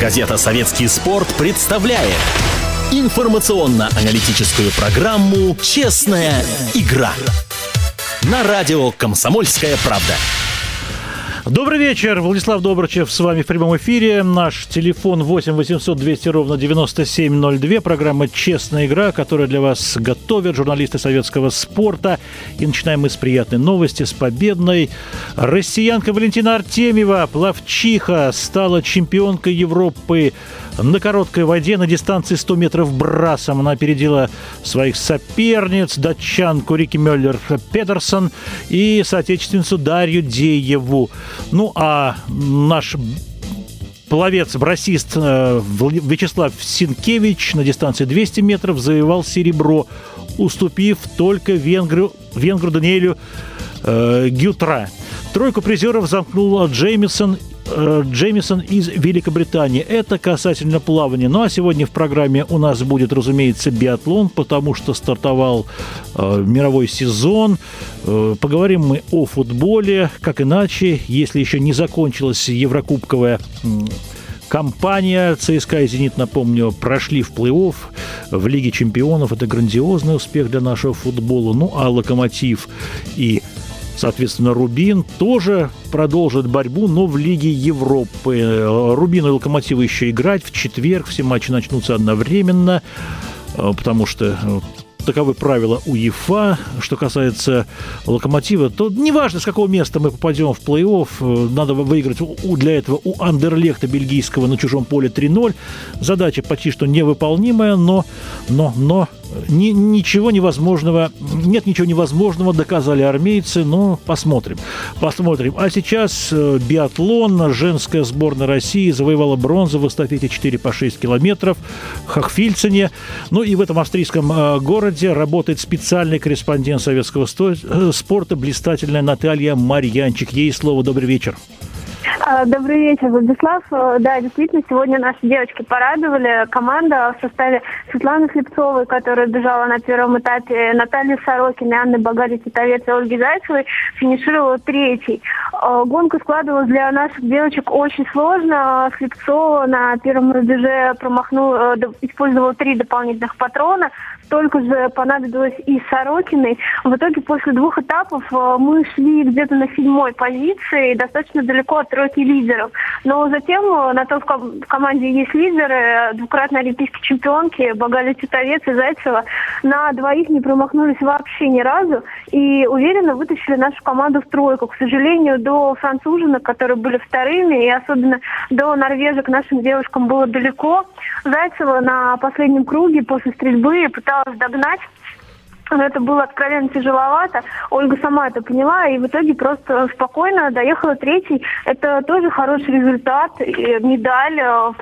Газета «Советский спорт» представляет информационно-аналитическую программу «Честная игра» на радио «Комсомольская правда». Добрый вечер, Владислав Добрычев с вами в прямом эфире. Наш телефон 8 800 200 ровно 9702. Программа «Честная игра», которая для вас готовят журналисты советского спорта. И начинаем мы с приятной новости, с победной. Россиянка Валентина Артемьева, плавчиха, стала чемпионкой Европы на короткой воде на дистанции 100 метров брасом. Она опередила своих соперниц, датчанку Рики Мюллер Петерсон и соотечественницу Дарью Дееву. Ну, а наш пловец-брасист э, Вячеслав Синкевич на дистанции 200 метров завоевал серебро, уступив только венгру, венгру Даниэлю э, Гютра. Тройку призеров замкнул Джеймисон Джеймисон из Великобритании. Это касательно плавания. Ну а сегодня в программе у нас будет, разумеется, биатлон, потому что стартовал э, мировой сезон. Э, поговорим мы о футболе, как иначе, если еще не закончилась Еврокубковая Компания ЦСКА и «Зенит», напомню, прошли в плей-офф в Лиге чемпионов. Это грандиозный успех для нашего футбола. Ну, а «Локомотив» и Соответственно, Рубин тоже продолжит борьбу, но в Лиге Европы. Рубин и Локомотив еще играть в четверг. Все матчи начнутся одновременно, э, потому что э, таковы правила УЕФА. Что касается Локомотива, то неважно, с какого места мы попадем в плей-офф, э, надо выиграть для этого у Андерлехта бельгийского на чужом поле 3-0. Задача почти что невыполнимая, но, но, но ни, ничего невозможного, нет ничего невозможного, доказали армейцы, но посмотрим, посмотрим. А сейчас э, биатлон, женская сборная России завоевала бронзу в эстафете 4 по 6 километров в Хахфильцене. Ну и в этом австрийском э, городе работает специальный корреспондент советского э, спорта, блистательная Наталья Марьянчик. Ей слово. Добрый вечер. А, добрый вечер, Владислав. Э, да, действительно, сегодня наши девочки порадовали. Команда в составе Светланы Слепцовой, которая бежала на первом этапе, Натальи Сорокиной, Анны Богари Титовец и Ольги Зайцевой, финишировала третьей. Э, гонка складывалась для наших девочек очень сложно. Слепцова на первом рубеже промахнула, э, использовала три дополнительных патрона. Столько же понадобилось и Сорокиной. В итоге после двух этапов мы шли где-то на седьмой позиции, достаточно далеко от тройки лидеров. Но затем э, на то в команде есть лидеры, двукратные олимпийские чемпионки Багали Титовец и Зайцева. На двоих не промахнулись вообще ни разу и уверенно вытащили нашу команду в тройку. К сожалению, до француженок, которые были вторыми, и особенно до норвежек нашим девушкам было далеко. Зайцева на последнем круге после стрельбы пыталась догнать это было откровенно тяжеловато. Ольга сама это поняла и в итоге просто спокойно доехала третий. Это тоже хороший результат. И медаль, э,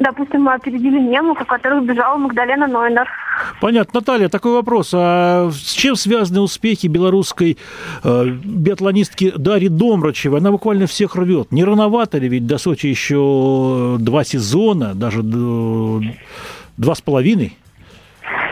допустим, мы опередили немок, у которых бежала Магдалена Нойнер. Понятно. Наталья, такой вопрос. А с чем связаны успехи белорусской э, биатлонистки Дарьи Домрачевой? Она буквально всех рвет. Не рановато ли? Ведь до Сочи еще два сезона, даже два с половиной.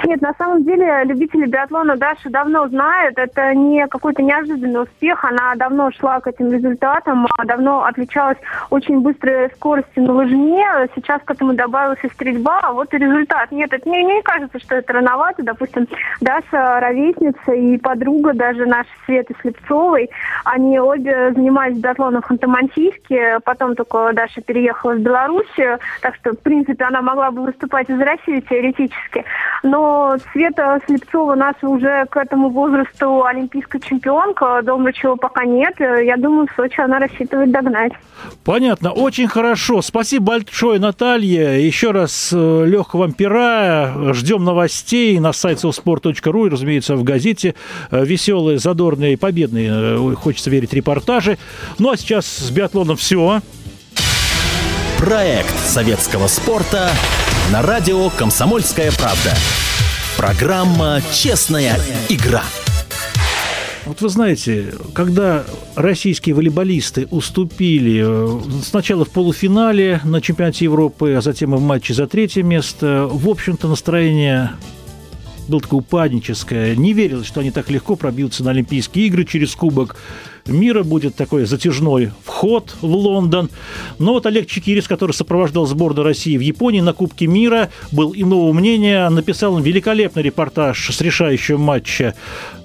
Нет, на самом деле любители биатлона Даша давно знают. Это не какой-то неожиданный успех. Она давно шла к этим результатам, а давно отличалась очень быстрой скоростью на лыжне. Сейчас к этому добавилась стрельба. А вот и результат. Нет, это мне не кажется, что это рановато. Допустим, Даша ровесница и подруга даже нашей Светы Слепцовой. Они обе занимались биатлоном в Ханты-Мансийске. Потом только Даша переехала в Белоруссию. Так что, в принципе, она могла бы выступать из России теоретически. Но Света Слепцова наша уже к этому возрасту олимпийская чемпионка, дома чего пока нет. Я думаю, в Сочи она рассчитывает догнать. Понятно, очень хорошо. Спасибо большое, Наталья. Еще раз э, легкого вам пера. Ждем новостей на сайте sport.ru и, разумеется, в газете. Э, Веселые, задорные, победные, э, хочется верить, репортажи. Ну, а сейчас с биатлоном все. Проект советского спорта на радио «Комсомольская правда». Программа «Честная игра». Вот вы знаете, когда российские волейболисты уступили э, сначала в полуфинале на чемпионате Европы, а затем и в матче за третье место, в общем-то настроение было такое упадническое. Не верилось, что они так легко пробьются на Олимпийские игры через кубок. Мира. Будет такой затяжной вход в Лондон. Но вот Олег Чекирис, который сопровождал сборную России в Японии на Кубке мира, был иного мнения. Написал он великолепный репортаж с решающего матча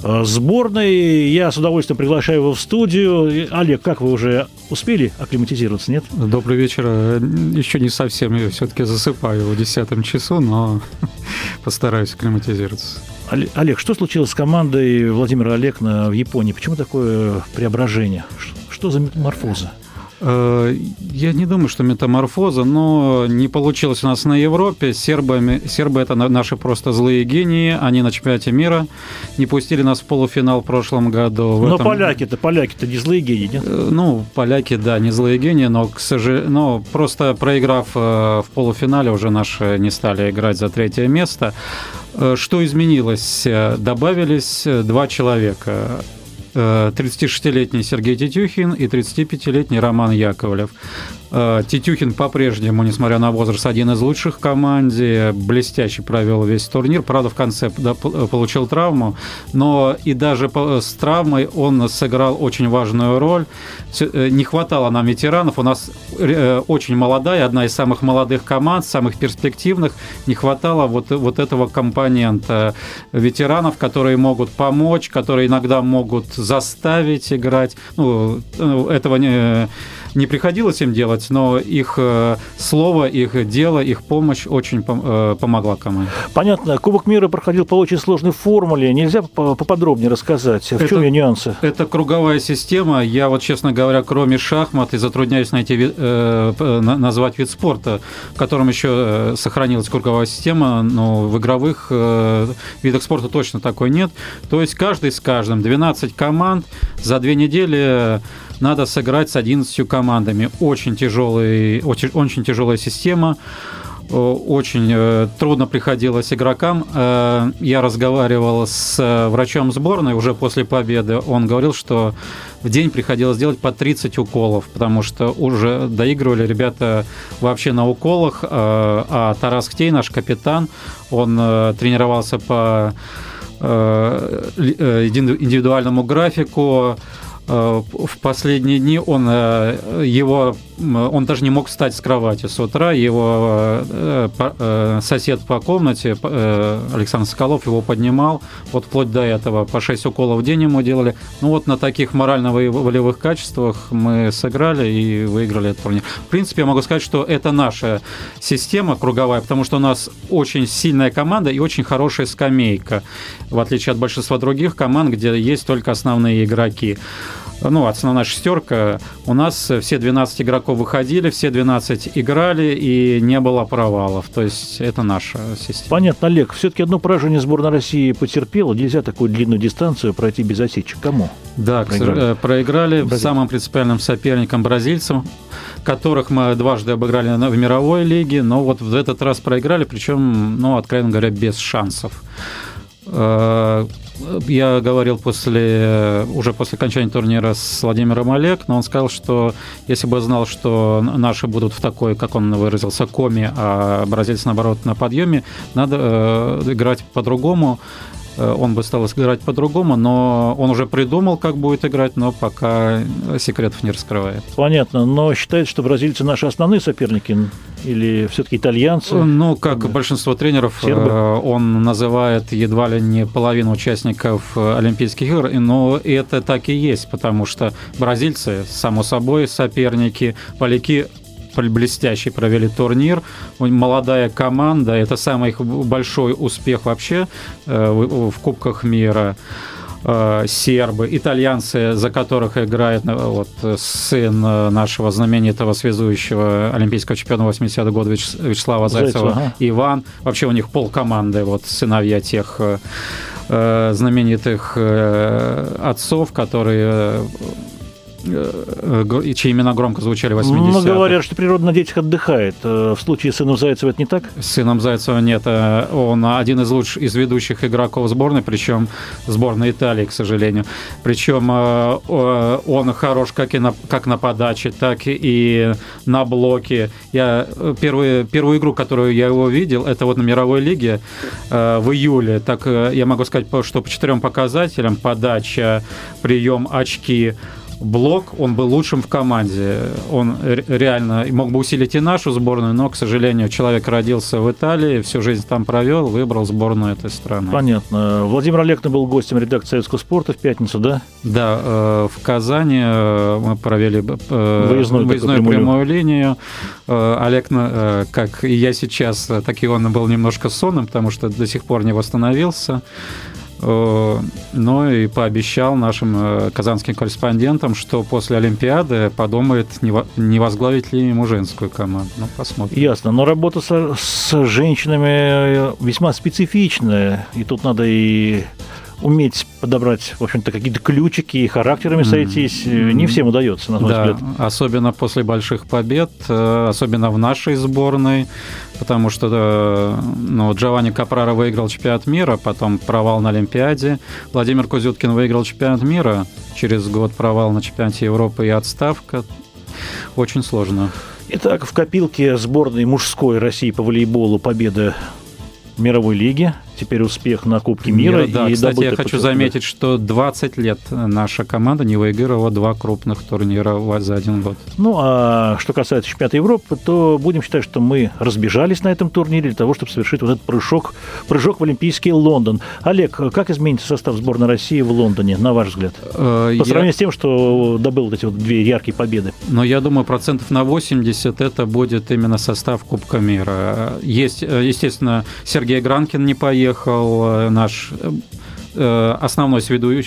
э, сборной. Я с удовольствием приглашаю его в студию. Олег, как вы уже успели акклиматизироваться, нет? Добрый вечер. Еще не совсем. Я все-таки засыпаю в десятом часу, но постараюсь акклиматизироваться. Олег, что случилось с командой Владимира Олегна в Японии? Почему такое преображение? Что за метаморфоза? Э, я не думаю, что метаморфоза, но не получилось у нас на Европе. Сербы, сербы это наши просто злые гении. Они на чемпионате мира не пустили нас в полуфинал в прошлом году. В но этом... поляки-то, поляки-то не злые гении, нет? Э, ну, поляки, да, не злые гении, но, к сожалению, но просто проиграв э, в полуфинале, уже наши не стали играть за третье место. Что изменилось? Добавились два человека. 36-летний Сергей Тетюхин и 35-летний Роман Яковлев. Э, Тетюхин по-прежнему, несмотря на возраст, один из лучших в команде, блестяще провел весь турнир. Правда, в конце да, получил травму, но и даже с травмой он сыграл очень важную роль. Э, не хватало нам ветеранов. У нас э, очень молодая, одна из самых молодых команд, самых перспективных. Не хватало вот, вот этого компонента ветеранов, которые могут помочь, которые иногда могут заставить играть. Ну, этого не не приходилось им делать, но их э, слово, их дело, их помощь очень э, помогла команде. Понятно. Кубок мира проходил по очень сложной формуле. Нельзя поподробнее рассказать, в это, чем ее нюансы? Это круговая система. Я вот, честно говоря, кроме шахмат и затрудняюсь найти э, назвать вид спорта, в котором еще сохранилась круговая система, но в игровых видах спорта точно такой нет. То есть каждый с каждым, 12 команд за две недели надо сыграть с 11 командами. Очень, тяжелый, очень, очень тяжелая система очень э, трудно приходилось игрокам. Э, я разговаривал с э, врачом сборной уже после победы. Он говорил, что в день приходилось делать по 30 уколов, потому что уже доигрывали ребята вообще на уколах. А Тарас Ктей, наш капитан, он тренировался по индивидуальному графику, Э, в последние дни он э, его он даже не мог встать с кровати с утра. Его э, сосед по комнате Александр Соколов его поднимал. Вот вплоть до этого по 6 уколов в день ему делали. Ну вот на таких морально-волевых качествах мы сыграли и выиграли этот турнир. В принципе, я могу сказать, что это наша система круговая, потому что у нас очень сильная команда и очень хорошая скамейка, в отличие от большинства других команд, где есть только основные игроки ну, основная шестерка, у нас все 12 игроков выходили, все 12 играли, и не было провалов. То есть это наша система. Понятно, Олег. Все-таки одно поражение сборная России потерпела. Нельзя такую длинную дистанцию пройти без осечек. Кому? Да, проиграли, проиграли Бразиль. самым принципиальным соперникам бразильцам, которых мы дважды обыграли в мировой лиге, но вот в этот раз проиграли, причем, ну, откровенно говоря, без шансов. Я говорил после, уже после окончания турнира с Владимиром Олег, но он сказал, что если бы знал, что наши будут в такой, как он выразился, коме, а бразильцы, наоборот, на подъеме, надо э, играть по-другому. Э, он бы стал играть по-другому, но он уже придумал, как будет играть, но пока секретов не раскрывает. Понятно, но считает, что бразильцы наши основные соперники или все-таки итальянцы? Ну, как да. большинство тренеров, Сербы? Э, он называет едва ли не половину участников Олимпийских игр, но это так и есть, потому что бразильцы, само собой, соперники, поляки блестяще провели турнир. Молодая команда, это самый их большой успех вообще э, в Кубках мира э, сербы, итальянцы, за которых играет э, вот, сын нашего знаменитого связующего олимпийского чемпиона 80-го года Вячеслава Зайцева, Зайцева ага. Иван. Вообще у них пол команды, вот сыновья тех знаменитых отцов, которые чьи имена громко звучали в 80-х. Ну, говорят, что природа на детях отдыхает. Э, в случае с сыном Зайцева это не так? С сыном Зайцева нет. Он один из лучших, из ведущих игроков сборной, причем сборной Италии, к сожалению. Причем он хорош как, и на, как на подаче, так и на блоке. Я первую, первую игру, которую я его видел, это вот на мировой лиге в июле. Так я могу сказать, что по четырем показателям подача, прием, очки – блок, он был лучшим в команде. Он реально мог бы усилить и нашу сборную, но, к сожалению, человек родился в Италии, всю жизнь там провел, выбрал сборную этой страны. Понятно. Владимир Олегный был гостем редакции Советского спорта в пятницу, да? Да, э, в Казани э, мы провели э, выездную, выездную прямую линию. Олег, как и я сейчас, так и он был немножко сонным, потому что до сих пор не восстановился. Э, но и пообещал нашим э, казанским корреспондентам, что после Олимпиады подумает, не возглавить ли ему женскую команду. Ну, посмотрим. Ясно. Но работа с, с женщинами весьма специфичная. И тут надо и уметь подобрать, в общем-то, какие-то ключики и характерами сойтись, mm-hmm. не всем удается, на мой да, взгляд. особенно после больших побед, э, особенно в нашей сборной, потому что э, ну, Джованни Капрара выиграл чемпионат мира, потом провал на Олимпиаде, Владимир Кузюткин выиграл чемпионат мира, через год провал на чемпионате Европы и отставка. Очень сложно. Итак, в копилке сборной мужской России по волейболу победа мировой лиги теперь успех на Кубке мира. мира да, и кстати, я хочу заметить, что 20 лет наша команда не выигрывала два крупных турнира за один год. Ну, а что касается чемпионата Европы, то будем считать, что мы разбежались на этом турнире для того, чтобы совершить вот этот прыжок, прыжок в Олимпийский Лондон. Олег, как изменится состав сборной России в Лондоне, на ваш взгляд? Э, По сравнению я... с тем, что добыл вот эти вот две яркие победы. Но я думаю, процентов на 80 это будет именно состав Кубка мира. Есть, э, естественно, Сергей Гранкин не поехал, приехал э, наш э, основной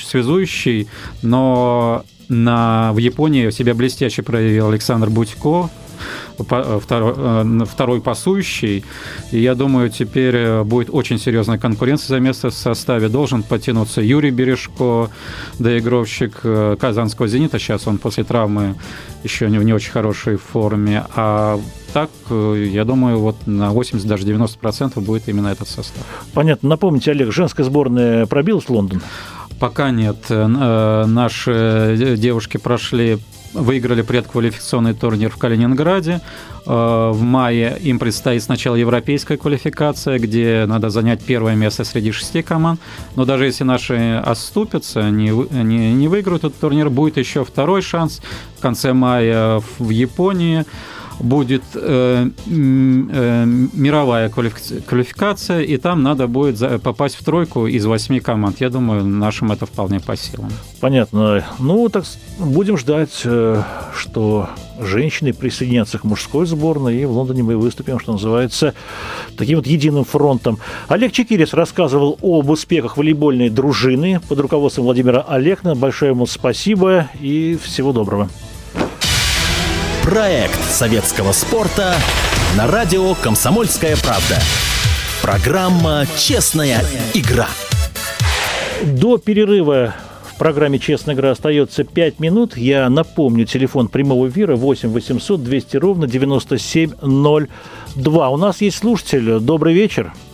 связующий, но на, в Японии себя блестяще проявил Александр Будько, Э, второй, э, второй пасующий. И я думаю, теперь э, будет очень серьезная конкуренция за место в составе. Должен потянуться Юрий Бережко, доигровщик казанского «Зенита». Сейчас он после травмы еще не в не очень хорошей форме. А так, я думаю, вот на 80, даже 90% процентов будет именно этот состав. Понятно. Напомните, Олег, женская сборная пробилась в Лондон? Пока нет. Наши девушки прошли выиграли предквалификационный турнир в Калининграде. Э, в мае им предстоит сначала европейская квалификация, где надо занять первое место среди шести команд. Но даже если наши оступятся, не, не, не выиграют этот турнир, будет еще второй шанс в конце мая в Японии будет э, э, мировая квалификация, и там надо будет попасть в тройку из восьми команд. Я думаю, нашим это вполне по силам. Понятно. Ну, так будем ждать, э, что женщины присоединятся к мужской сборной, и в Лондоне мы выступим, что называется, таким вот единым фронтом. Олег Чекирис рассказывал об успехах волейбольной дружины под руководством Владимира Олегна. Большое ему спасибо и всего доброго. Проект советского спорта на радио «Комсомольская правда». Программа «Честная игра». До перерыва в программе «Честная игра» остается 5 минут. Я напомню, телефон прямого эфира 8 800 200 ровно 9702. У нас есть слушатель. Добрый вечер. Добрый вечер,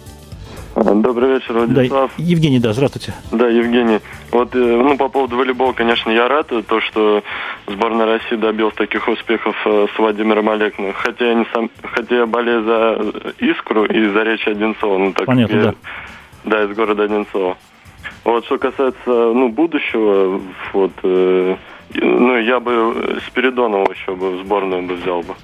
Владислав. Да, Евгений, да, здравствуйте. Да, Евгений. Вот, э, ну, по поводу волейбола, конечно, я рад, то, что сборная России добилась таких успехов э, с Владимиром Олегным. Хотя я не сам, хотя я болею за Искру и за Речь Одинцова. Ну, так Понятно, я, да. Да, из города Одинцова. Вот, что касается, ну, будущего, вот, э, ну, я бы Спиридонова еще бы в сборную бы взял бы.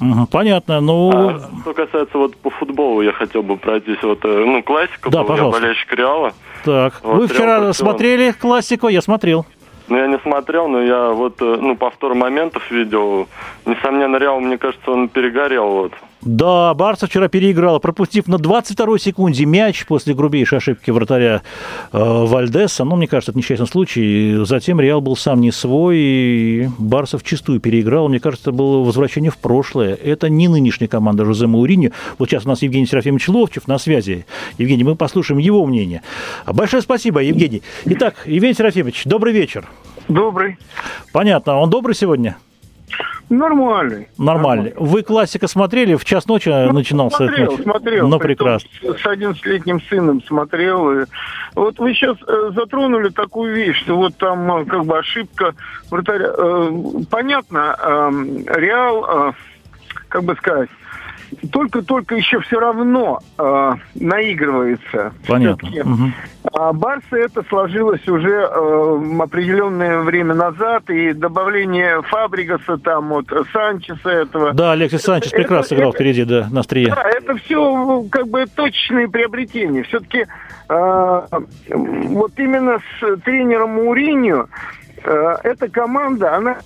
Угу, понятно, ну... А, что касается вот по футболу, я хотел бы пройтись вот, э, ну, классика, да, был, пожалуйста. я болельщик Реала. Так, вот, вы вчера Реал смотрели классику, я смотрел. Ну, я не смотрел, но я вот, э, ну, повтор моментов видел. Несомненно, Реал, мне кажется, он перегорел, вот. Да, Барса вчера переиграл, пропустив на 22-й секунде мяч после грубейшей ошибки вратаря э, Вальдеса. Ну, мне кажется, это несчастный случай. Затем Реал был сам не свой, и Барса вчистую переиграл. Мне кажется, это было возвращение в прошлое. Это не нынешняя команда Жозе Мауриньо. Вот сейчас у нас Евгений Серафимович Ловчев на связи. Евгений, мы послушаем его мнение. Большое спасибо, Евгений. Итак, Евгений Серафимович, добрый вечер. Добрый. Понятно. Он добрый сегодня? Нормальный. Нормальный. Вы классика смотрели? В час ночи ну, начинался смотрел, этот матч? Смотрел, Ну, прекрасно. С 11-летним сыном смотрел. И вот вы сейчас э, затронули такую вещь, что вот там э, как бы ошибка вратаря. Э, понятно, Реал, как бы сказать, только-только еще все равно э, наигрывается. Понятно. Угу. А Барса это сложилось уже э, определенное время назад, и добавление Фабригаса, там вот Санчеса этого. Да, Алексей Санчес это, прекрасно это, играл это, впереди, да, на острие. Да, это все как бы точные приобретения. Все-таки э, вот именно с тренером Муринью э, эта команда, она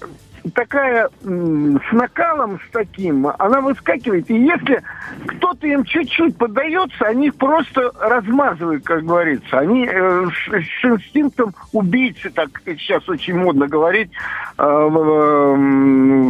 такая с накалом, с таким, она выскакивает. И если кто-то им чуть-чуть поддается, они их просто размазывают, как говорится. Они э, с, с инстинктом убийцы, так сейчас очень модно говорить, э, в,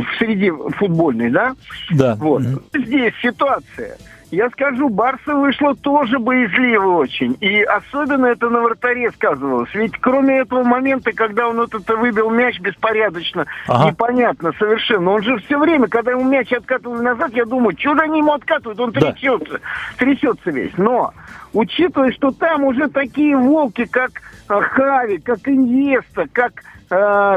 в среде футбольной, да? Да. Вот. Mm-hmm. Здесь ситуация – я скажу, Барса вышла тоже боязливо очень. И особенно это на вратаре сказывалось. Ведь кроме этого момента, когда он вот это выбил мяч беспорядочно, ага. непонятно совершенно. Он же все время, когда ему мяч откатывали назад, я думаю, что же они ему откатывают? Он да. трясется, трясется весь. Но, учитывая, что там уже такие волки, как э, Хави, как Иньеста, как э,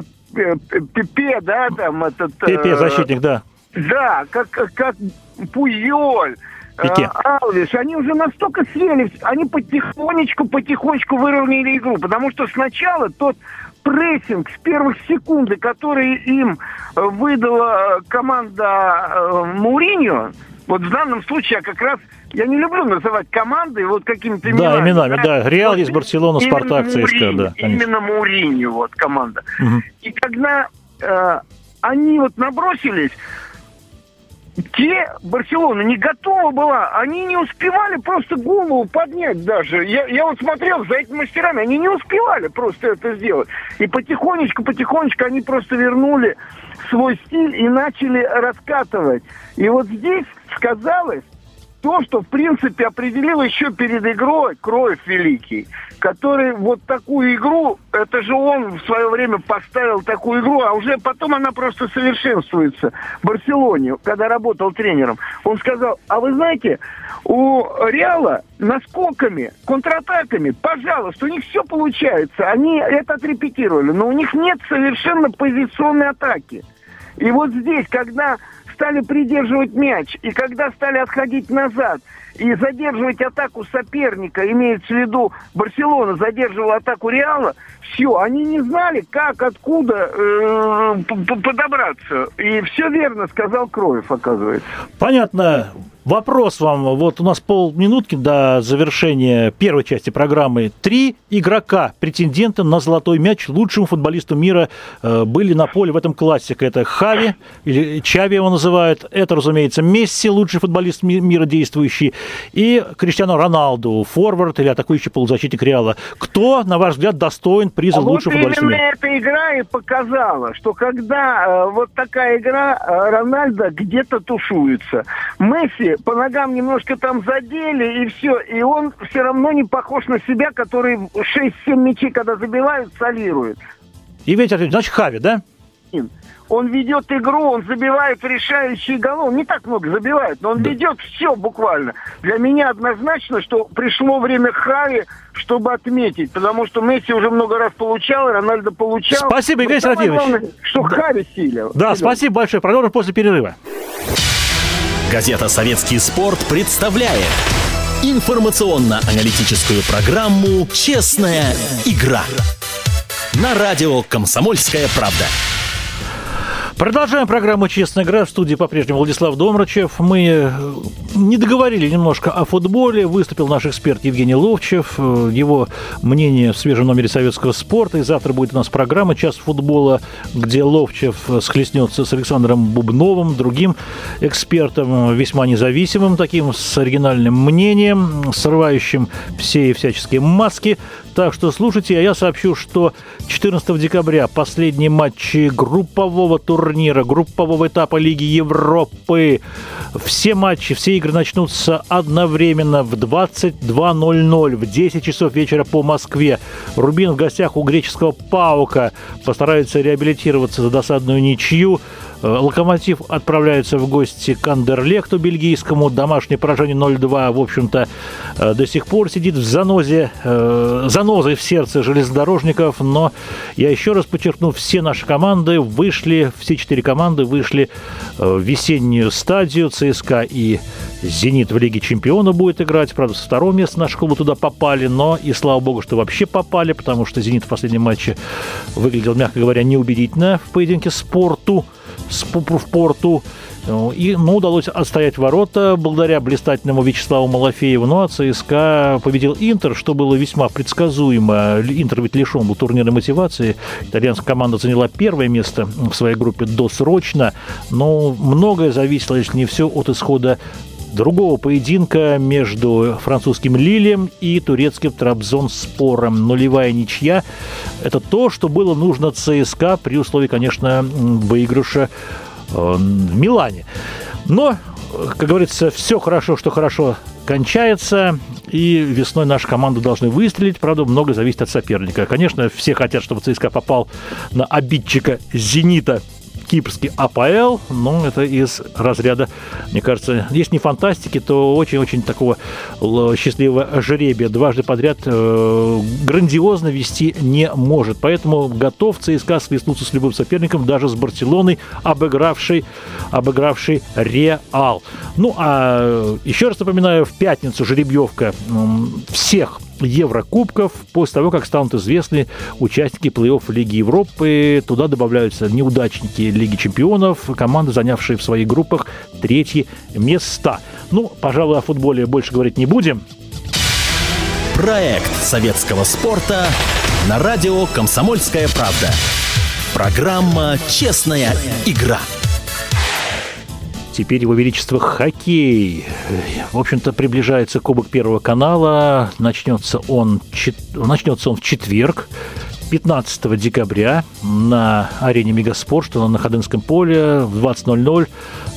Пепе, да, там этот... Пепе, защитник, да. Да, как, как Пуйоль, Пике. А, Алвиш, они уже настолько свели, они потихонечку, потихонечку выровняли игру, потому что сначала тот прессинг с первых секунд, который им э, выдала команда э, Муриньо, вот в данном случае я как раз я не люблю называть команды вот какими-то именами. Да, именами, да. Реал есть Барселона, Спартак, ЦСКА, да. Конечно. Именно Муриньо, вот команда. Угу. И когда э, они вот набросились, те Барселона не готова была, они не успевали просто голову поднять даже. Я, я вот смотрел за этими мастерами, они не успевали просто это сделать. И потихонечку, потихонечку они просто вернули свой стиль и начали раскатывать. И вот здесь сказалось, то, что, в принципе, определил еще перед игрой Кроев Великий, который вот такую игру, это же он в свое время поставил такую игру, а уже потом она просто совершенствуется в Барселоне, когда работал тренером. Он сказал, а вы знаете, у Реала наскоками, контратаками, пожалуйста, у них все получается. Они это отрепетировали, но у них нет совершенно позиционной атаки. И вот здесь, когда стали придерживать мяч, и когда стали отходить назад, и задерживать атаку соперника, имеется в виду Барселона задерживала атаку Реала, все, они не знали, как, откуда э, подобраться. И все верно сказал Кроев, оказывается. Понятно. Вопрос вам. Вот у нас полминутки до завершения первой части программы. Три игрока, претендента на золотой мяч лучшему футболисту мира э, были на поле в этом классике. Это Хави, или Чави его называют. Это, разумеется, Месси, лучший футболист мира действующий. И Криштиану Роналду, форвард или атакующий полузащитник Реала. Кто, на ваш взгляд, достоин приза а лучшего вот футболиста мира? эта игра и показала, что когда э, вот такая игра, э, Рональдо где-то тушуется. Месси по ногам немножко там задели, и все. И он все равно не похож на себя, который 6-7 мячей, когда забивают, солирует. И ветер, значит, Хави, да? Он ведет игру, он забивает решающие голы. Он не так много забивает, но он да. ведет все буквально. Для меня однозначно, что пришло время Хави, чтобы отметить. Потому что Месси уже много раз получал, Рональдо получал. Спасибо, Игорь Серафимович. Что да. Хави силил. Да, спасибо большое. Продолжим после перерыва. Газета «Советский спорт» представляет информационно-аналитическую программу «Честная игра» на радио «Комсомольская правда». Продолжаем программу «Честная игра». В студии по-прежнему Владислав Домрачев. Мы э, не договорили немножко о футболе. Выступил наш эксперт Евгений Ловчев. Э, его мнение в свежем номере советского спорта. И завтра будет у нас программа «Час футбола», где Ловчев схлестнется с Александром Бубновым, другим экспертом, весьма независимым, таким с оригинальным мнением, срывающим все и всяческие маски. Так что слушайте, а я сообщу, что 14 декабря последние матчи группового турнира, группового этапа Лиги Европы. Все матчи, все игры начнутся одновременно в 22.00, в 10 часов вечера по Москве. Рубин в гостях у греческого Паука постарается реабилитироваться за досадную ничью. Локомотив отправляется в гости к Андерлехту бельгийскому. Домашнее поражение 0-2, в общем-то, до сих пор сидит в занозе, занозой в сердце железнодорожников. Но я еще раз подчеркну, все наши команды вышли, все четыре команды вышли в весеннюю стадию. ЦСКА и «Зенит» в Лиге Чемпиона будет играть. Правда, со второго места наши клубы туда попали, но и слава богу, что вообще попали, потому что «Зенит» в последнем матче выглядел, мягко говоря, неубедительно в поединке с «Порту», в «Порту». И, ну, удалось отстоять ворота благодаря блистательному Вячеславу Малафееву. Ну, а ЦСКА победил Интер, что было весьма предсказуемо. Интер ведь лишен был турнирной мотивации. Итальянская команда заняла первое место в своей группе досрочно. Но многое зависело, если не все, от исхода другого поединка между французским Лилем и турецким Трабзон-спором. Нулевая ничья – это то, что было нужно ЦСКА при условии, конечно, выигрыша э, в Милане. Но, как говорится, все хорошо, что хорошо кончается, и весной наша команда должны выстрелить. Правда, много зависит от соперника. Конечно, все хотят, чтобы ЦСКА попал на обидчика «Зенита» кипрский АПЛ, но это из разряда, мне кажется, если не фантастики, то очень-очень такого счастливого жеребия. Дважды подряд э, грандиозно вести не может. Поэтому готов ЦСКА свистнуться с любым соперником, даже с Барселоной, обыгравший, обыгравший Реал. Ну, а еще раз напоминаю, в пятницу жеребьевка всех Еврокубков после того, как станут известны участники плей-офф Лиги Европы. Туда добавляются неудачники Лиги Чемпионов, команды, занявшие в своих группах третьи места. Ну, пожалуй, о футболе больше говорить не будем. Проект советского спорта на радио «Комсомольская правда». Программа «Честная игра». Теперь его величество хоккей. В общем-то, приближается Кубок Первого канала. Начнется он, начнется он в четверг. 15 декабря на арене Мегаспорт, что на Ходынском поле в 20.00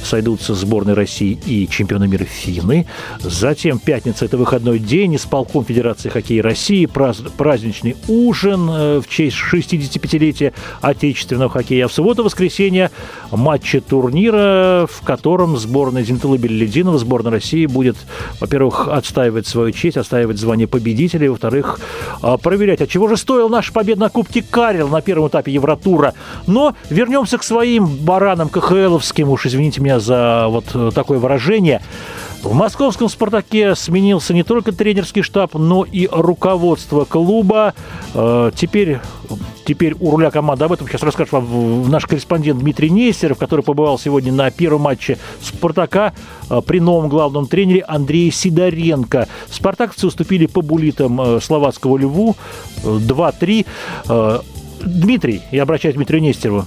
сойдутся сборной России и чемпионы мира Финны. Затем пятница – это выходной день, исполком Федерации хоккея России, праздничный ужин э, в честь 65-летия отечественного хоккея. А в субботу-воскресенье матчи турнира, в котором сборная Зентылы Беллидинова, сборная России будет, во-первых, отстаивать свою честь, отстаивать звание победителя, во-вторых, а, проверять, от чего же стоил наша победа на Кубке Карел на первом этапе Евротура. Но вернемся к своим баранам КХЛовским, уж извините меня за вот э, такое выражение. В московском «Спартаке» сменился не только тренерский штаб, но и руководство клуба. Э, теперь, теперь у руля команды, об этом сейчас расскажет вам наш корреспондент Дмитрий Нестеров, который побывал сегодня на первом матче «Спартака» э, при новом главном тренере Андрее Сидоренко. «Спартаковцы» уступили по булитам словацкого «Льву» 2-3. Дмитрий, я обращаюсь к Дмитрию Нестерову.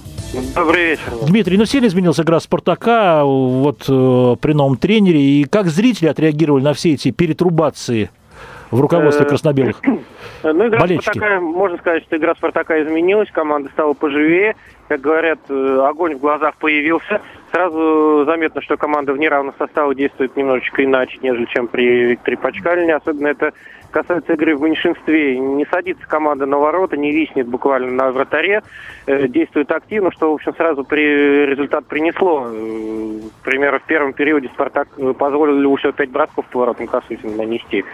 Добрый вечер. Дмитрий, ну сильно изменился игра Спартака вот э, при новом тренере, и как зрители отреагировали на все эти перетрубации в руководстве э, краснобелых? Ну, игра Болельщики. Спартака, можно сказать, что игра Спартака изменилась, команда стала поживее, как говорят, э, огонь в глазах появился. Сразу заметно, что команда в неравных составах действует немножечко иначе, нежели чем при Викторе Пачкалине. Особенно это касается игры в меньшинстве. Не садится команда на ворота, не виснет буквально на вратаре, э, действует активно, что, в общем, сразу при результат принесло. Э, к примеру, в первом периоде «Спартак» позволили уже пять братков по воротам Косухина нанести.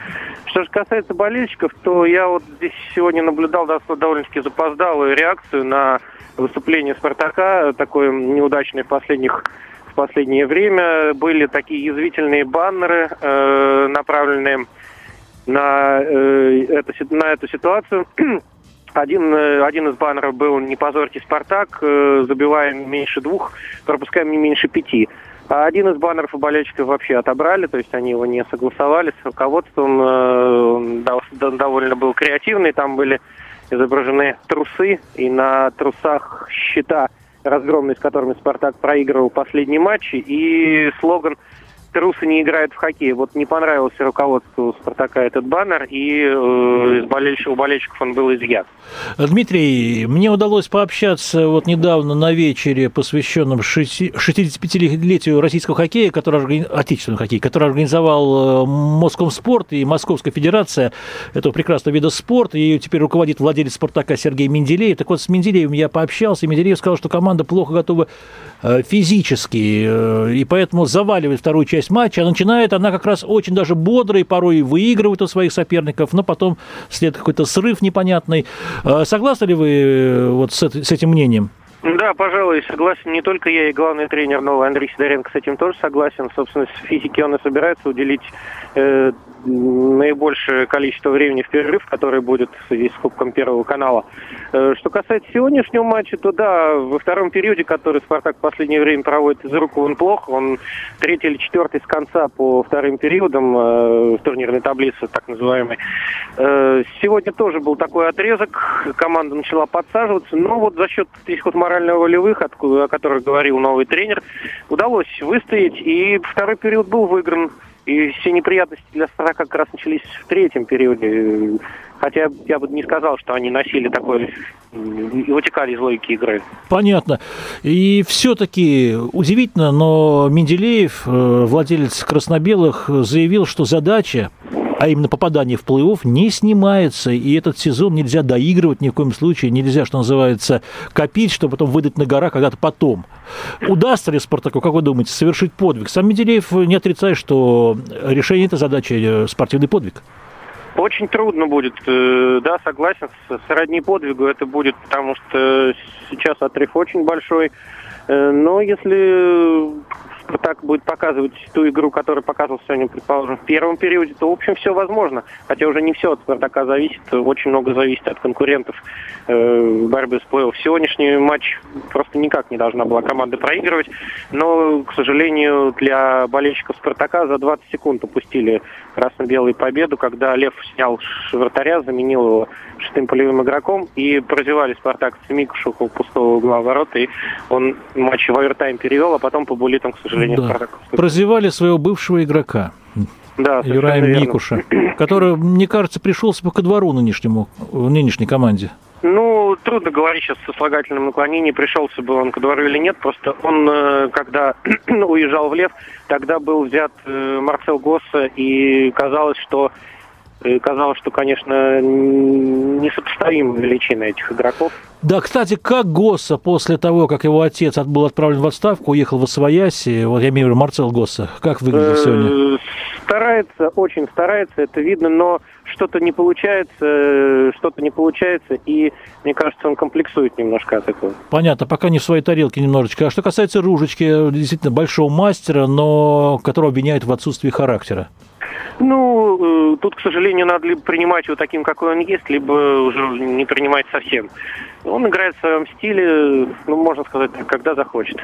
Что же касается болельщиков, то я вот здесь сегодня наблюдал довольно-таки запоздалую реакцию на выступление «Спартака», такое неудачное в последних в последнее время. Были такие язвительные баннеры, э, направленные на, э, это, на эту ситуацию. Один, э, один из баннеров был «Не позорьте Спартак», э, забиваем меньше двух, пропускаем не меньше пяти. А один из баннеров у болельщиков вообще отобрали, то есть они его не согласовали с руководством. Э, довольно был креативный, там были изображены трусы, и на трусах щита разгромные, с которыми «Спартак» проигрывал последние матчи, и слоган трусы не играют в хоккей. Вот не понравился руководству Спартака этот баннер, и э, из болельщиков, у болельщиков он был изъят. Дмитрий, мне удалось пообщаться вот недавно на вечере, посвященном 65-летию российского хоккея, который, отечественного хоккея, который организовал э, Москомспорт и Московская Федерация этого прекрасного вида спорта. И теперь руководит владелец «Спартака» Сергей Менделеев. Так вот, с Менделеевым я пообщался, и Менделеев сказал, что команда плохо готова э, физически, э, и поэтому заваливает вторую часть матча. А начинает она как раз очень даже бодро и порой выигрывает у своих соперников, но потом след какой-то срыв непонятный. Согласны ли вы вот с этим мнением? Да, пожалуй, согласен. Не только я, и главный тренер новый Андрей Сидоренко с этим тоже согласен. Собственно, с физики он и собирается уделить э, наибольшее количество времени в перерыв, который будет в связи с Кубком Первого канала. Э, что касается сегодняшнего матча, то да, во втором периоде, который «Спартак» в последнее время проводит из рук он плохо. Он третий или четвертый с конца по вторым периодам э, в турнирной таблице, так называемой. Сегодня тоже был такой отрезок. Команда начала подсаживаться. Но вот за счет этих вот морально-волевых, о которых говорил новый тренер, удалось выстоять. И второй период был выигран и все неприятности для «Спартака» как раз начались в третьем периоде. Хотя я бы не сказал, что они носили такой и вытекали из логики игры. Понятно. И все-таки удивительно, но Менделеев, э, владелец краснобелых, заявил, что задача а именно попадание в плей-офф, не снимается. И этот сезон нельзя доигрывать ни в коем случае, нельзя, что называется, копить, чтобы потом выдать на гора когда-то потом. Удастся ли Спартаку, как вы думаете, совершить подвиг? Сам Менделеев не отрицает, что решение этой задачи э, – спортивный подвиг. Очень трудно будет, э, да, согласен, сродни подвигу это будет, потому что сейчас отрыв очень большой. Э, но если Спартак будет показывать ту игру, которую показывал сегодня, предположим, в первом периоде, то, в общем, все возможно. Хотя уже не все от Спартака зависит, очень много зависит от конкурентов э, в борьбе с плей-офф. Сегодняшний матч просто никак не должна была команда проигрывать, но, к сожалению, для болельщиков Спартака за 20 секунд упустили красно-белую победу, когда Лев снял вратаря, заменил его шестым полевым игроком, и прозевали Спартак Цемикушу около пустого угла ворот, и он матч в овертайм перевел, а потом по булитам, к сожалению, да. Спартак... Прозевали своего бывшего игрока. Да, Юрая Микуша, который, мне кажется, пришелся по ко двору нынешнему, в нынешней команде. Ну, трудно говорить сейчас со слагательным наклонением, пришелся бы он ко двору или нет. Просто он, э, когда уезжал в Лев, тогда был взят э, Марцел Госса, и казалось, что и казалось, что, конечно, несопоставимы величины этих игроков. Да, кстати, как Госса после того, как его отец был отправлен в отставку, уехал в Освояси, вот я имею в виду Марцел Госса, как выглядит э, сегодня? Старается, очень старается, это видно, но что-то не получается, что-то не получается, и мне кажется, он комплексует немножко от этого. Понятно, пока не в своей тарелке немножечко. А что касается Ружечки, действительно большого мастера, но которого обвиняют в отсутствии характера. Ну, э, тут, к сожалению, надо либо принимать его таким, какой он есть, либо уже не принимать совсем. Он играет в своем стиле, ну, можно сказать, когда захочет.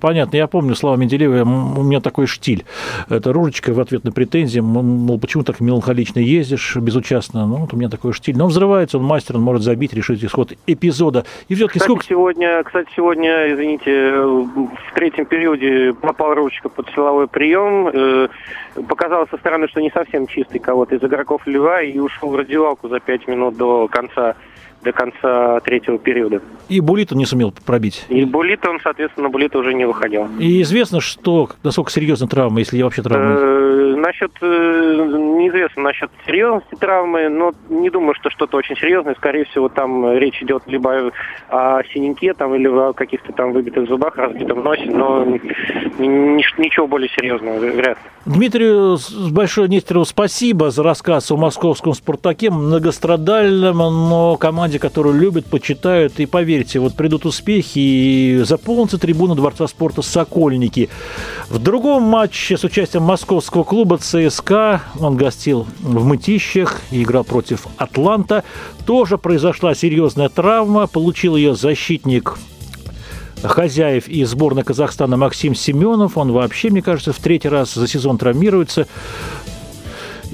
понятно. Я помню слова Менделеева, у меня такой штиль. Это Ружечка в ответ на претензии, мол, почему так меланхолично ездишь безучастно? Ну, вот у меня такой штиль. Но он взрывается, он мастер, он может забить, решить исход эпизода. И все-таки кстати, сколько... сегодня, кстати, сегодня, извините, в третьем периоде попал Ружечка под силовой прием. Э, показалось со стороны, что не совсем чистый кого-то из игроков Льва и ушел в раздевалку за пять минут до конца до конца третьего периода. И Булита не сумел пробить? И Булита, он, соответственно, Булита уже не выходил. И известно, что, насколько серьезна травма, если вообще травма? Э, насчет, э, неизвестно насчет серьезности травмы, но не думаю, что что-то очень серьезное. Скорее всего, там речь идет либо о синяке, там, или о каких-то там выбитых зубах, разбитом носе, но ничего более серьезного вряд ли. Дмитрию Большое Нестерову спасибо за рассказ о московском «Спартаке», многострадальном, но команде, которую любят, почитают. И поверьте, вот придут успехи, и заполнится трибуна Дворца спорта «Сокольники». В другом матче с участием московского клуба ЦСКА, он гостил в Мытищах играл против «Атланта», тоже произошла серьезная травма, получил ее защитник хозяев и сборной Казахстана Максим Семенов. Он вообще, мне кажется, в третий раз за сезон травмируется.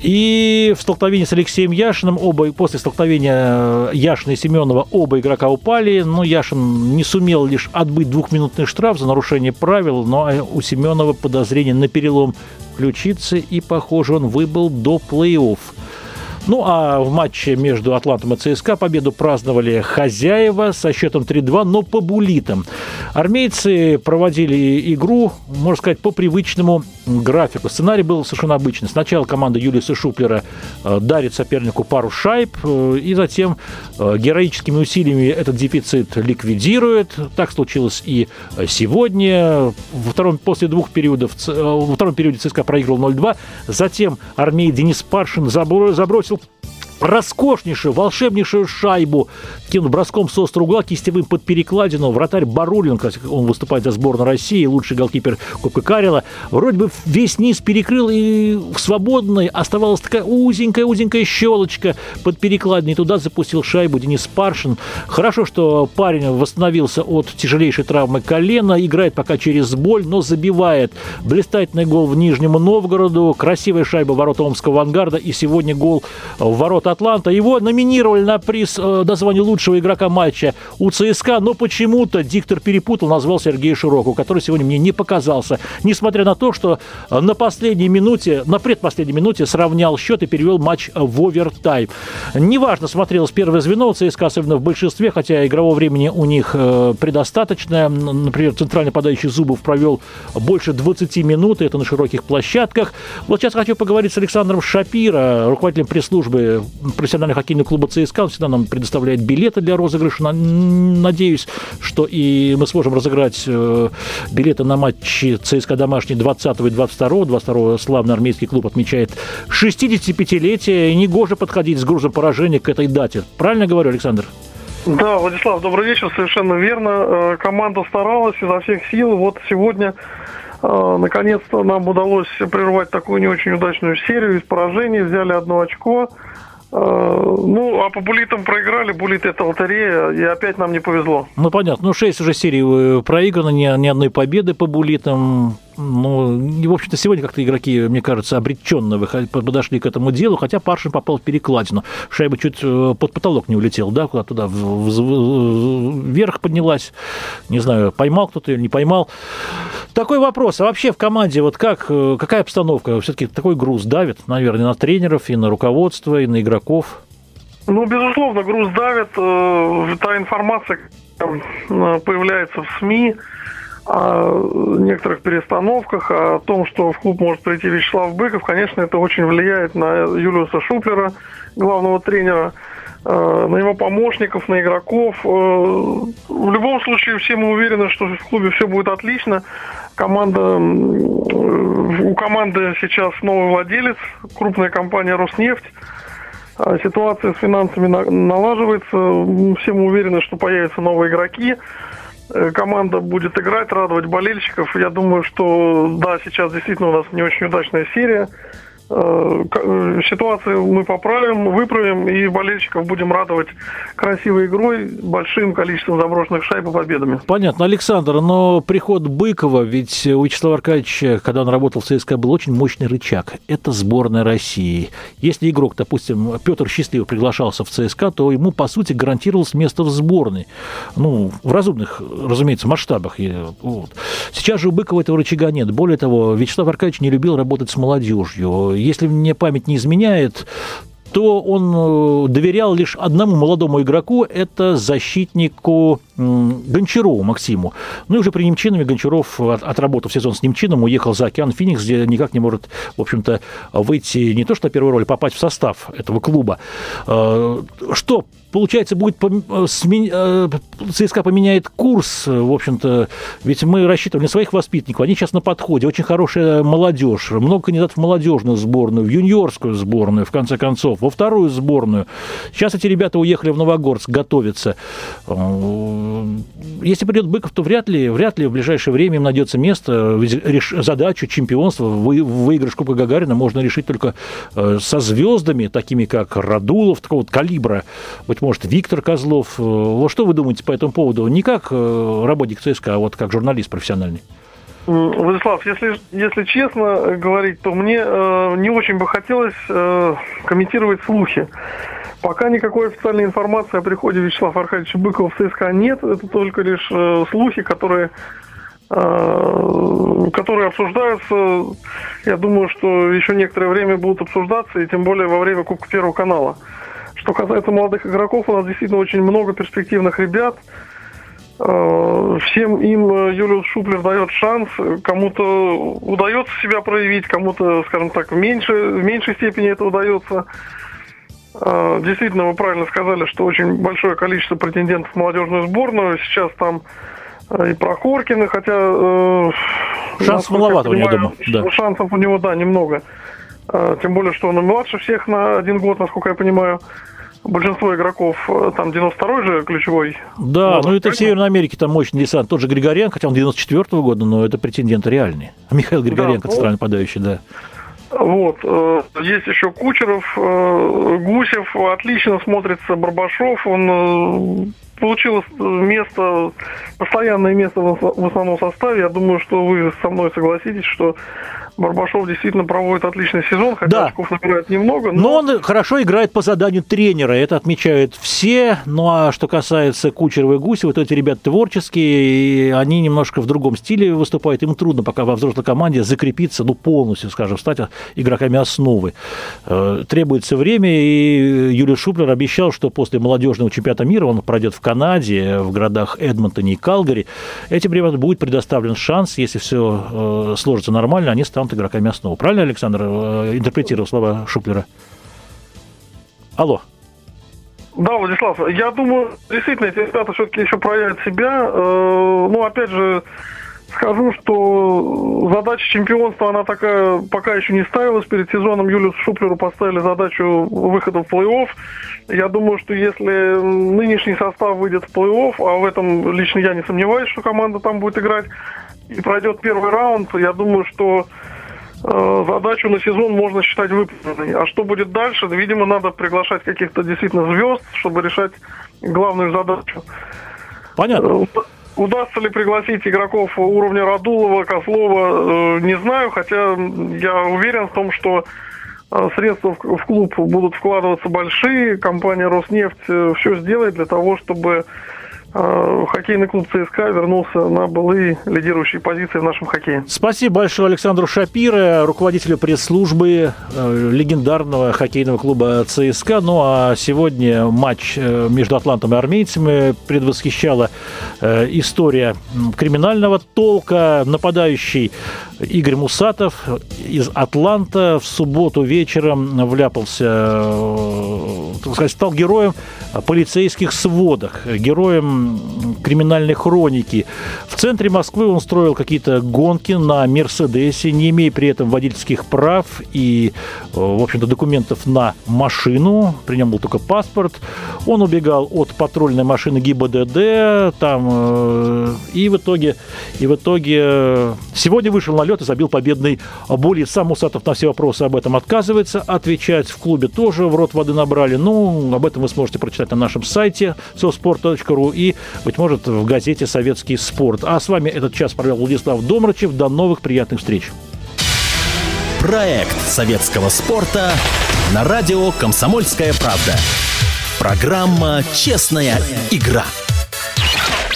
И в столкновении с Алексеем Яшиным, оба, после столкновения Яшина и Семенова, оба игрока упали. Но Яшин не сумел лишь отбыть двухминутный штраф за нарушение правил, но у Семенова подозрение на перелом ключицы, и, похоже, он выбыл до плей-офф. Ну а в матче между Атлантом и ЦСКА победу праздновали хозяева со счетом 3-2, но по булитам. Армейцы проводили игру, можно сказать, по привычному графику. Сценарий был совершенно обычный. Сначала команда Юлиса Шуплера э, дарит сопернику пару шайб, э, и затем э, героическими усилиями этот дефицит ликвидирует. Так случилось и сегодня. Во втором, после двух периодов, во втором периоде ЦСКА проигрывал 0-2. Затем армей Денис Паршин забросил роскошнейшую, волшебнейшую шайбу, кинув броском с острого угла кистевым под перекладину. Вратарь Барулин, он выступает за сборную России, лучший голкипер Кубка Карела, вроде бы весь низ перекрыл, и в свободной оставалась такая узенькая-узенькая щелочка под перекладиной. Туда запустил шайбу Денис Паршин. Хорошо, что парень восстановился от тяжелейшей травмы колена, играет пока через боль, но забивает. Блистательный гол в Нижнем Новгороду, красивая шайба ворота Омского авангарда, и сегодня гол в ворота Атланта. Его номинировали на приз э, названия лучшего игрока матча у ЦСКА, но почему-то диктор перепутал, назвал Сергея Широку, который сегодня мне не показался. Несмотря на то, что на последней минуте, на предпоследней минуте сравнял счет и перевел матч в овертайм. Неважно смотрелось первое звено у ЦСКА, особенно в большинстве, хотя игрового времени у них э, предостаточно. Например, центральный подающий Зубов провел больше 20 минут, и это на широких площадках. Вот сейчас хочу поговорить с Александром Шапира, руководителем пресс-службы профессионального хоккейного клуба ЦСКА. Он всегда нам предоставляет билеты для розыгрыша. Надеюсь, что и мы сможем разыграть э, билеты на матчи ЦСКА домашний 20 и 22. 22 славный армейский клуб отмечает 65-летие. И негоже подходить с грузом поражения к этой дате. Правильно говорю, Александр? Да, Владислав, добрый вечер, совершенно верно. Э, команда старалась изо всех сил. Вот сегодня э, наконец-то нам удалось прервать такую не очень удачную серию из поражений. Взяли одно очко. Э, ну, а по булитам проиграли, булит это лотерея, и опять нам не повезло. Ну, понятно. Ну, шесть уже серий э, проиграно, ни, ни одной победы по булитам. Ну, в общем-то, сегодня как-то игроки, мне кажется, обреченно подошли к этому делу, хотя Паршин попал в перекладину. Шайба чуть э, под потолок не улетел, да, куда туда вверх поднялась. Не знаю, поймал кто-то или не поймал. Такой вопрос. А вообще в команде вот как, э, какая обстановка? Все-таки такой груз давит, наверное, на тренеров, и на руководство, и на игроков? Ну, безусловно, груз давит. Э, та информация появляется в СМИ, о некоторых перестановках, о том, что в клуб может прийти Вячеслав Быков, конечно, это очень влияет на Юлиуса Шуплера, главного тренера, э, на его помощников, на игроков. Э, в любом случае, все мы уверены, что в клубе все будет отлично. Команда, у команды сейчас новый владелец, крупная компания «Роснефть». Ситуация с финансами налаживается. Все мы уверены, что появятся новые игроки. Э, команда будет играть, радовать болельщиков. Я думаю, что да, сейчас действительно у нас не очень удачная серия. Э, э, ситуацию мы поправим, выправим и болельщиков будем радовать красивой игрой, большим количеством заброшенных шайб и победами. Понятно. Александр, но приход Быкова, ведь у Вячеслава Аркадьевича, когда он работал в ЦСКА, был очень мощный рычаг. Это сборная России. Если игрок, допустим, Петр Счастливый приглашался в ЦСКА, то ему, по сути, гарантировалось место в сборной. Ну, в разумных, разумеется, масштабах. Вот. Сейчас же у Быкова этого рычага нет. Более того, Вячеслав Аркадьевич не любил работать с молодежью если мне память не изменяет, то он э, доверял лишь одному молодому игроку, это защитнику Гончарову Максиму. Ну и уже при Немчинове Гончаров, отработав сезон с Немчином, уехал за океан Феникс, где никак не может, в общем-то, выйти не то что на первую роль, а попасть в состав этого клуба. Э, что получается, будет э, э, ЦСКА поменяет курс, в общем-то, ведь мы рассчитывали на своих воспитанников, они сейчас на подходе, очень хорошая молодежь, много кандидатов в молодежную сборную, в юниорскую сборную, в конце концов, во вторую сборную. Сейчас эти ребята уехали в Новогорск готовиться. Если придет Быков, то вряд ли, вряд ли в ближайшее время им найдется место. Задачу чемпионства, выигрыш Кубка Гагарина можно решить только э, со звездами, такими как Радулов, такого вот калибра, быть может, Виктор Козлов. Э, вот что вы думаете по этому поводу? Не как э, работник ЦСКА, а вот как журналист профессиональный. Владислав, если, если честно говорить, то мне э, не очень бы хотелось э, комментировать слухи. Пока никакой официальной информации о приходе Вячеслава Аркадьевича Быкова в ЦСКА нет. Это только лишь э, слухи, которые, э, которые обсуждаются. Я думаю, что еще некоторое время будут обсуждаться, и тем более во время Кубка Первого канала. Что касается молодых игроков, у нас действительно очень много перспективных ребят – Э, всем им э, Юлиус Шуплер дает шанс. Кому-то удается себя проявить, кому-то, скажем так, в, меньше, в меньшей степени это удается. Э, действительно, вы правильно сказали, что очень большое количество претендентов в молодежную сборную. Сейчас там и Прохоркины, хотя... Шанс маловато у него, думаю. Да. Шансов у него, да, немного. Тем более, что он и младше всех на один год, насколько я понимаю большинство игроков, э, там 92-й же ключевой. Да, ну это в Северной Америке там мощный десант. Тот же Григорян, хотя он 94-го года, но это претендент реальный. Михаил Григоренко, да, центральный подающий, да. Вот. Э, есть еще Кучеров, э, Гусев, отлично смотрится Барбашов, он получил место, постоянное место в основном составе. Я думаю, что вы со мной согласитесь, что Барбашов действительно проводит отличный сезон, хотя да. очков набирает немного. Но... но он хорошо играет по заданию тренера, это отмечают все. Ну а что касается Кучерова и Гусева, то эти ребята творческие, и они немножко в другом стиле выступают. Им трудно пока во взрослой команде закрепиться, ну полностью, скажем, стать игроками основы. Э, требуется время, и Юрий Шуплер обещал, что после молодежного чемпионата мира он пройдет в Канаде, в городах Эдмонтоне и Калгари. Этим ребятам будет предоставлен шанс, если все э, сложится нормально, они станут станут игроками основы. Правильно, Александр, э, интерпретировал слова Шуплера? Алло. Да, Владислав, я думаю, действительно, эти ребята все-таки еще проявят себя. Э, ну, опять же, скажу, что задача чемпионства, она такая пока еще не ставилась. Перед сезоном Юлиус Шуплеру поставили задачу выхода в плей-офф. Я думаю, что если нынешний состав выйдет в плей-офф, а в этом лично я не сомневаюсь, что команда там будет играть, и пройдет первый раунд, я думаю, что задачу на сезон можно считать выполненной. А что будет дальше? Видимо, надо приглашать каких-то действительно звезд, чтобы решать главную задачу. Понятно. Э, удастся ли пригласить игроков уровня Радулова, Козлова, э, не знаю, хотя я уверен в том, что средства в клуб будут вкладываться большие. Компания «Роснефть» все сделает для того, чтобы хоккейный клуб ЦСКА вернулся на былые лидирующие позиции в нашем хоккее. Спасибо большое Александру Шапиро, руководителю пресс-службы э, легендарного хоккейного клуба ЦСКА. Ну а сегодня матч э, между Атлантом и армейцами предвосхищала э, история криминального толка. Нападающий Игорь Мусатов из Атланта в субботу вечером вляпался, так сказать, стал героем полицейских сводок, героем криминальной хроники. В центре Москвы он строил какие-то гонки на Мерседесе, не имея при этом водительских прав и, в общем-то, документов на машину. При нем был только паспорт. Он убегал от патрульной машины ГИБДД там, э, и в итоге, и в итоге сегодня вышел на и забил победный болид. Сам Мусатов на все вопросы об этом отказывается отвечать. В клубе тоже в рот воды набрали. Ну, об этом вы сможете прочитать на нашем сайте sosport.ru и, быть может, в газете «Советский спорт». А с вами этот час провел Владислав Домрачев. До новых приятных встреч. Проект советского спорта на радио «Комсомольская правда». Программа «Честная игра».